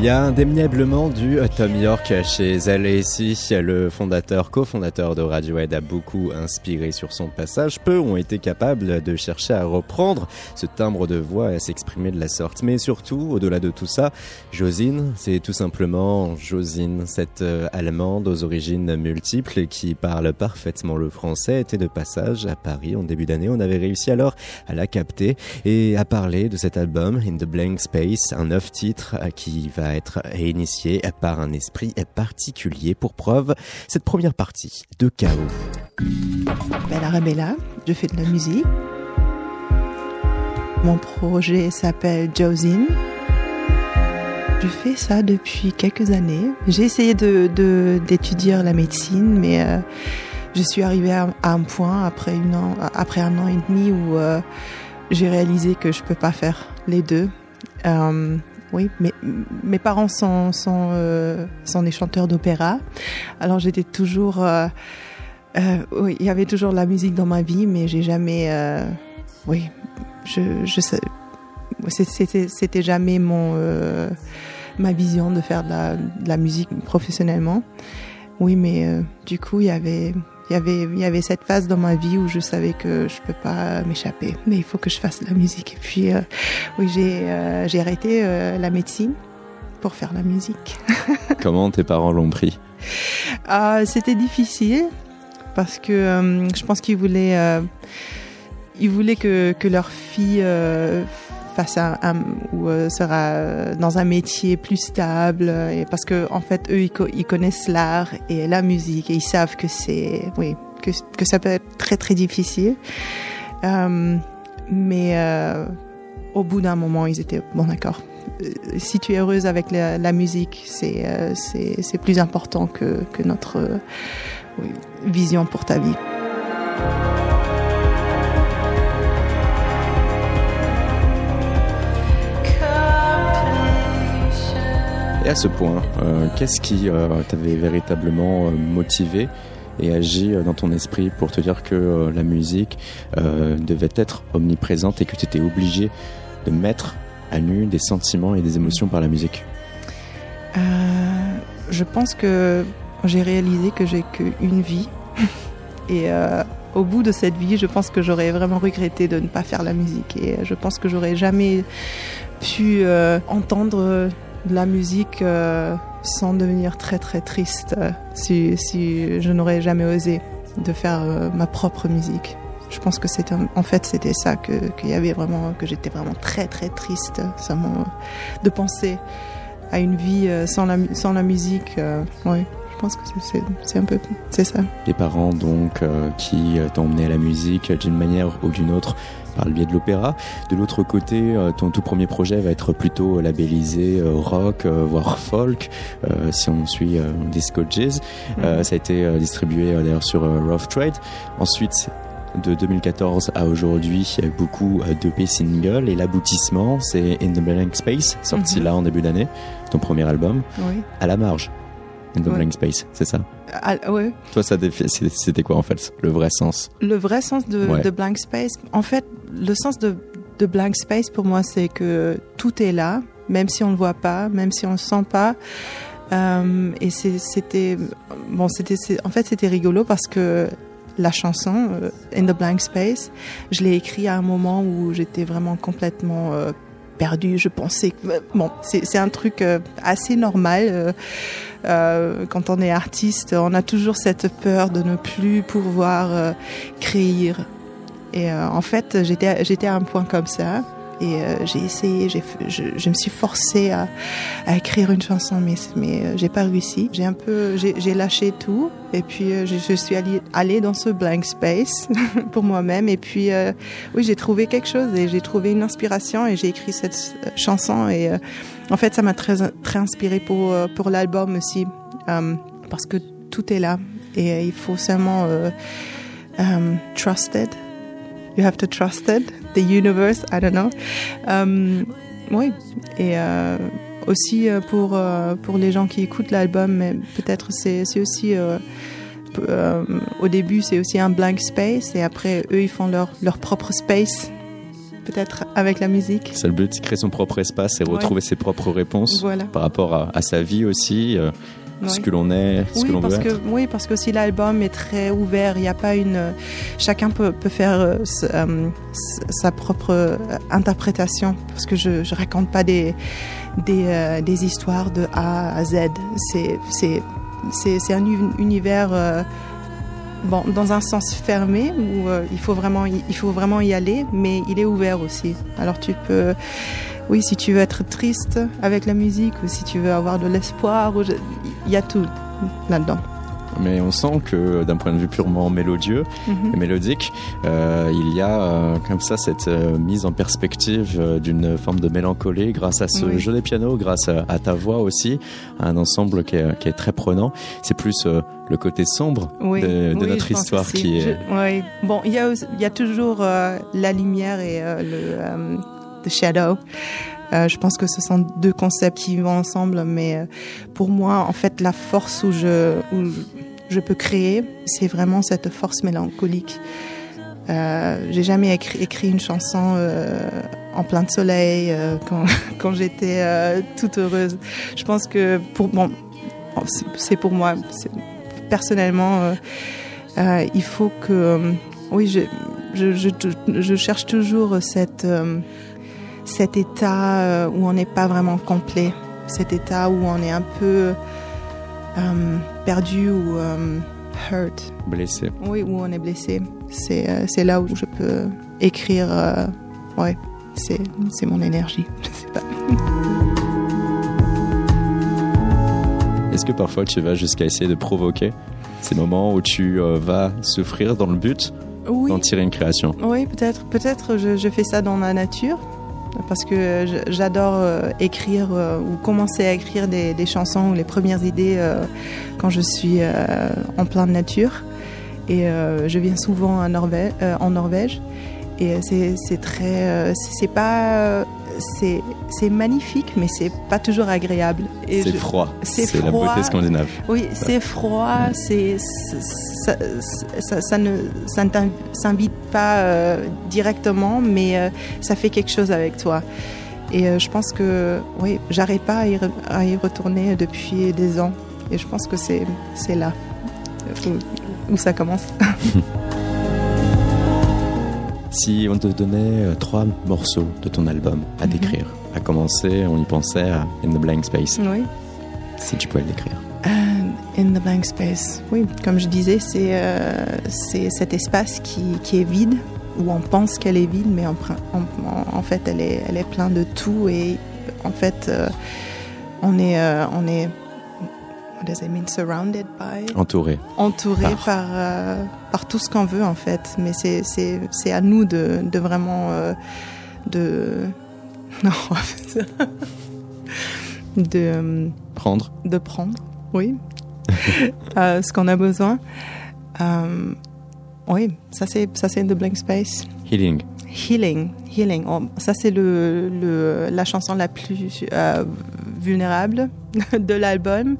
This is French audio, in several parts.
Il y a indéniablement du Tom York chez ici. Le fondateur, cofondateur de Radiohead a beaucoup inspiré sur son passage. Peu ont été capables de chercher à reprendre ce timbre de voix et à s'exprimer de la sorte. Mais surtout, au-delà de tout ça, Josine, c'est tout simplement Josine, cette euh, Allemande aux origines multiples qui parle parfaitement le français, était de passage à Paris en début d'année. On avait réussi alors à la capter et à parler de cet album In the Blank Space, un neuf titre qui va être initié par un esprit particulier. Pour preuve, cette première partie de Chaos. Bella Rebella, je fais de la musique. Mon projet s'appelle Josine. Je fais ça depuis quelques années. J'ai essayé d'étudier la médecine, mais euh, je suis arrivée à, un point après, un an et demi où euh, j'ai réalisé que je peux pas faire les deux. Euh, oui, mais mes parents sont, sont, euh, sont des chanteurs d'opéra. Alors j'étais toujours... Euh, euh, oui, il y avait toujours la musique dans ma vie, mais j'ai jamais... Oui, je, je. C'était, jamais mon, ma vision de faire de la, musique professionnellement. Oui, mais du coup, il y avait il y avait il y avait cette phase dans ma vie où je savais que je peux pas m'échapper mais il faut que je fasse de la musique. Et puis euh, oui j'ai euh, j'ai arrêté euh, la médecine pour faire la musique. Comment tes parents l'ont pris? Ah, c'était difficile parce que je pense qu'ils voulaient ils voulaient que que leur fille euh, un, un ou euh, sera dans un métier plus stable et parce que en fait eux ils, co ils connaissent l'art et la musique et ils savent que c'est oui que que ça peut être très très difficile. Euh, mais euh, au bout d'un moment ils étaient bon d'accord. Euh, si tu es heureuse avec la, musique c'est euh, c'est plus important que que notre euh, vision pour ta vie Et à ce point, euh, qu'est-ce qui euh, t'avait véritablement euh, motivé et agi euh, dans ton esprit pour te dire que la musique devait être omniprésente et que tu étais obligé de mettre à nu des sentiments et des émotions par la musique? Je pense que j'ai réalisé que j'ai qu'une vie. Et au bout de cette vie, je pense que j'aurais vraiment regretté de ne pas faire la musique. Et je pense que j'aurais jamais pu entendre de la musique euh, sans devenir très très triste euh, si, si je n'aurais jamais osé de faire euh, ma propre musique. Je pense que c'était en fait c'était ça que qu'il y avait vraiment que j'étais vraiment très très triste de penser à une vie sans la musique pense que c'est- un peu c'est ça Les parents donc euh, qui euh, t'ont emmené à la musique euh, d'une manière ou d'une autre par le biais de l'opéra. De l'autre côté, ton tout premier projet va être plutôt labellisé rock, voire folk, euh, si on suit euh, Disco Jazz. Euh, ça a été distribué d'ailleurs sur Rough Trade. Ensuite, de 2014 à aujourd'hui, il y a eu beaucoup d'EP singles et l'aboutissement, c'est In the Blank Space, sorti Mhm. là en début d'année, ton premier album, oui à la marge. In the Ouais. Blank Space, c'est ça? Ah, ouais toi, ça c'était quoi en fait le vrai sens? Le vrai sens de, Ouais. de blank space en fait le sens de de blank space pour moi c'est que tout est là même si on le voit pas même si on le sent pas Euh, et c'était bon c'était en fait c'était rigolo parce que la chanson euh, In the Blank Space, je l'ai écrit à un moment où j'étais vraiment complètement euh, perdue. Je pensais que bon, c'est un truc assez normal. Euh, quand on est artiste, on a toujours cette peur de ne plus pouvoir euh, créer. Et euh, en fait, j'étais à un point comme ça. Et euh, j'ai essayé, j'ai, je, je me suis forcée à, à écrire une chanson, mais, mais euh, j'ai pas réussi. J'ai un peu, j'ai, j'ai lâché tout, et puis euh, je, suis allée, allée dans ce blank space pour moi-même. Et puis, euh, oui, j'ai trouvé quelque chose, et j'ai trouvé une inspiration, et j'ai écrit cette euh, chanson. Et euh, en fait, ça m'a très, très inspiré pour pour l'album aussi, parce que tout est là, et il faut seulement um, trusted. You have to trust it, the universe, I don't know. Um, oui, et euh, aussi euh, pour euh, pour les gens qui écoutent l'album, mais peut-être c'est aussi au début c'est aussi un blank space et après eux ils font leur leur propre space peut-être avec la musique. C'est le but, créer son propre espace et retrouver ses propres réponses voilà. par rapport à, sa vie aussi. Euh, ce que l'on est, ce oui, que l'on veut que, être. Oui, parce que si l'album est très ouvert, il n'y a pas une. Chacun peut, peut faire euh, euh, sa propre interprétation, parce que je ne raconte pas des, des, des, histoires de A à Z. C'est, un univers bon, dans un sens fermé où euh, il faut vraiment il faut vraiment y aller, mais il est ouvert aussi. Alors tu peux, oui, si tu veux être triste avec la musique ou si tu veux avoir de l'espoir, il y a tout là-dedans mais on sent que d'un point de vue purement mélodieux mhm. et mélodique, euh, il y a euh, comme ça cette euh, mise en perspective d'une forme de mélancolie grâce à ce jeu des pianos, grâce à, ta voix aussi, un ensemble qui est, très prenant. C'est plus le côté sombre de, notre histoire qui est. oui. Bon, il y a, il y a toujours la lumière et le the shadow. je pense que ce sont deux concepts qui vont ensemble, mais pour moi, en fait, la force où je, je peux créer, c'est vraiment cette force mélancolique. Euh, j'ai jamais écrit, une chanson euh, en plein de soleil euh, quand, quand j'étais euh, toute heureuse. Je pense que pour bon, c'est pour moi personnellement, euh, il faut que oui, je, je, je, je, cherche toujours cette cet état où on n'est pas vraiment complet, cet état où on est un peu euh, perdu ou euh, hurt. Blessé. Oui, où on est blessé. C'est euh, c'est là où je peux écrire. ouais, c'est mon énergie. Je sais pas. Est-ce que parfois tu vas jusqu'à essayer de provoquer ces moments où tu vas souffrir dans le but d'en tirer une création? Oui, peut-être. Peut-être je, je, fais ça dans la nature parce que j'adore euh, écrire euh, ou commencer à écrire des, chansons ou les premières idées euh, quand je suis en pleine nature. Et je viens souvent en Norvège. Et c'est très. c'est pas c'est magnifique, mais c'est pas toujours agréable. C'est froid. C'est la beauté scandinave. Oui, c'est froid. C'est ça, ça, ne ça s'invite pas euh, directement, mais euh, ça fait quelque chose avec toi. Et euh, je pense que oui, j'arrive pas à y, à y, retourner depuis des ans. Et je pense que c'est c'est là où, où ça commence. Si on te donnait trois morceaux de ton album à mhm. décrire, à commencer, on y pensait à In the Blank Space. Oui. Si tu pouvais le décrire. Uh, in the Blank Space. Oui, comme je disais, c'est euh, cet espace qui, qui, est vide, où on pense qu'elle est vide, mais en, en, fait, elle est, elle est pleine de tout. Et en fait, euh, on est, euh, on est What does it mean? Surrounded by? Entouré. Entouré par, euh, par, tout ce qu'on veut, en fait. Mais c'est à nous de, de vraiment. Euh, de. Non, de. Euh, prendre. De prendre, oui. ce qu'on a besoin. oui, ça c'est The Blank Space. Healing. Healing, healing. Oh, ça c'est le, le, la chanson la plus euh, vulnérable de l'album.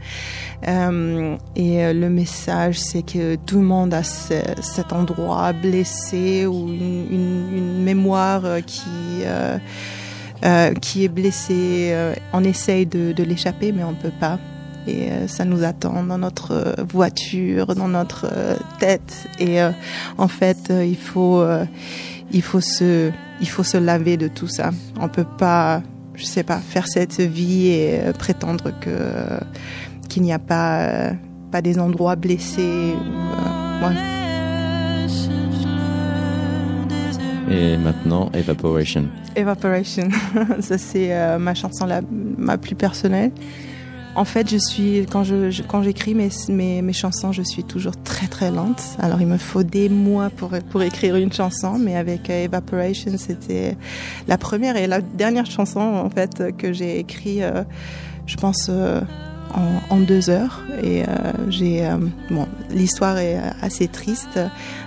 Euh, et euh, le message, c'est que tout le monde a cet endroit blessé ou une, mémoire qui euh, qui est blessée. on essaye de, l'échapper, mais on peut pas. Et ça nous attend dans notre voiture, dans notre tête. Et en fait, il faut il faut se, il faut se laver de tout ça. On peut pas, je sais pas, faire cette vie et prétendre que qu'il n'y a pas, euh, pas des endroits blessés. Euh, et maintenant, Evaporation. Evaporation, ça c'est ma chanson la, ma plus personnelle. En fait, je suis quand je, quand j'écris mes, mes, mes chansons, je suis toujours très très lente. Alors il me faut des mois pour pour écrire une chanson, mais avec euh, Evaporation, c'était la première et la dernière chanson en fait que j'ai écrit, euh, je pense. Euh, en, en, deux heures. Et j'ai bon l'histoire est assez triste.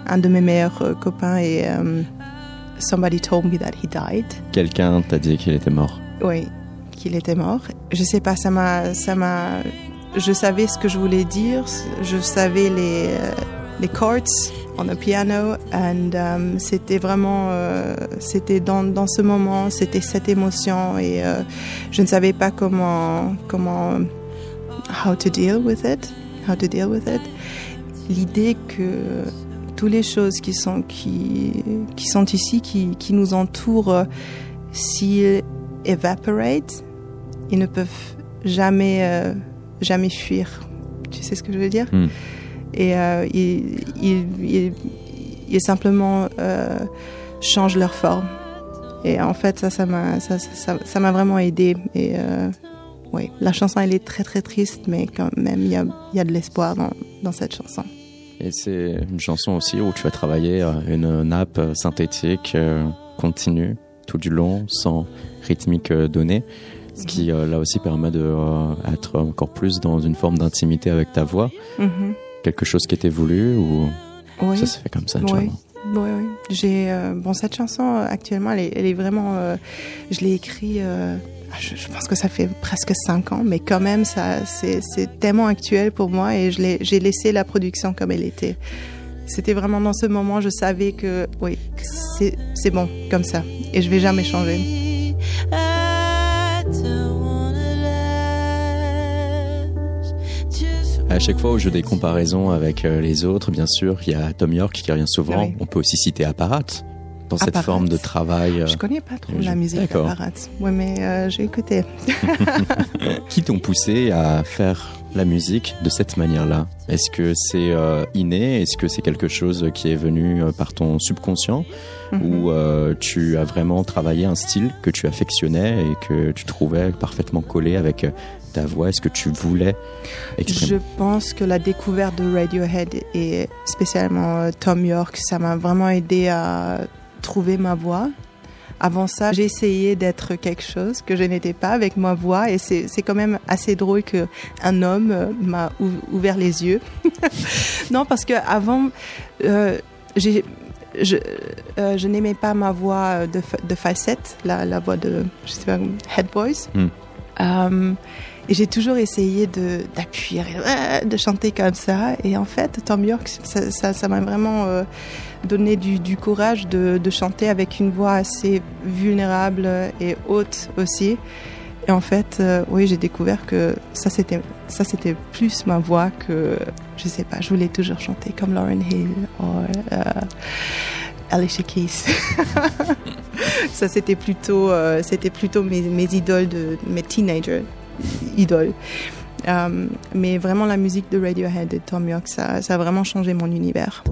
Un de mes meilleurs copains est somebody told me that he died. Quelqu'un t'a dit qu'il était mort. Oui qu'il était mort. Je sais pas, ça m'a, ça m'a, je savais ce que je voulais dire, je savais les, les chords on the piano. And um, c'était vraiment euh, c'était dans, dans ce moment c'était cette émotion. Et euh, je ne savais pas comment comment how to deal with it how to deal with it l'idée que toutes les choses qui sont qui qui sont ici qui, qui nous entourent s'ils evaporate ils ne peuvent jamais euh, jamais fuir tu sais ce que je veux dire? Hmm. et euh, ils, ils, ils- ils simplement euh, changent leur forme. Et en fait, ça, ça m'a, ça, ça, ça m'a vraiment aidé. Et oui, la chanson, elle est très très triste, mais quand même, il y a, y a de l'espoir dans, dans cette chanson. Et c'est une chanson aussi où tu vas travailler euh, une nappe euh, synthétique euh, continue tout du long, sans rythmique donnée, ce qui là aussi permet de euh, être encore plus dans une forme d'intimité avec ta voix. Mhm. Quelque chose qui était voulu ou Oui. ça se fait comme ça Oui. naturellement Oui, oui. J'ai euh, bon cette chanson actuellement, elle est, elle est vraiment. euh, je l'ai écrite. euh, je, je pense que ça fait presque cinq ans, mais quand même, ça, c'est, tellement actuel pour moi et je j'ai laissé la production comme elle était. C'était vraiment dans ce moment, je savais que oui, c'est, bon comme ça et je vais jamais changer. À chaque fois où je fais des comparaisons avec euh, les autres, bien sûr, il y a Tom York qui revient souvent. Oui. On peut aussi citer Apparat dans cette Apparat. forme de travail. euh, Je connais pas trop je- la musique d'accord. apparat. Oui, mais euh, j'ai écouté. qui t'ont poussé à faire la musique de cette manière-là? Est-ce que c'est euh, inné? Est-ce que c'est quelque chose qui est venu euh, par ton subconscient? Mhm. Ou euh, tu as vraiment travaillé un style que tu affectionnais et que tu trouvais parfaitement collé avec ta voix? Est-ce que tu voulais Je pense que la découverte de Radiohead et spécialement Tom York, ça m'a vraiment aidé à trouver ma voix. Avant ça, essayé d'être quelque chose que je n'étais pas avec ma voix et c'est quand même assez drôle que un homme euh, m'a ou- ouvert les yeux. non, parce que avant, euh, je, euh, je n'aimais pas ma voix de, de falsette, la, la voix de, je sais pas, Head Boys. Hmm. Euh, et j'ai toujours essayé de d'appuyer, euh, de chanter comme ça. Et en fait, Tom York, ça ça- m'a vraiment euh, donné du, courage de, chanter avec une voix assez vulnérable et haute aussi. Et en fait, oui, j'ai découvert que ça c'était ça c'était plus ma voix que je sais pas. Je voulais toujours chanter comme Lauren Hill ou Alicia Keys. ça c'était plutôt euh, c'était plutôt mes, idoles de mes teenagers idoles. Euh, mais vraiment la musique de Radiohead et Tom York, ça a vraiment changé mon univers.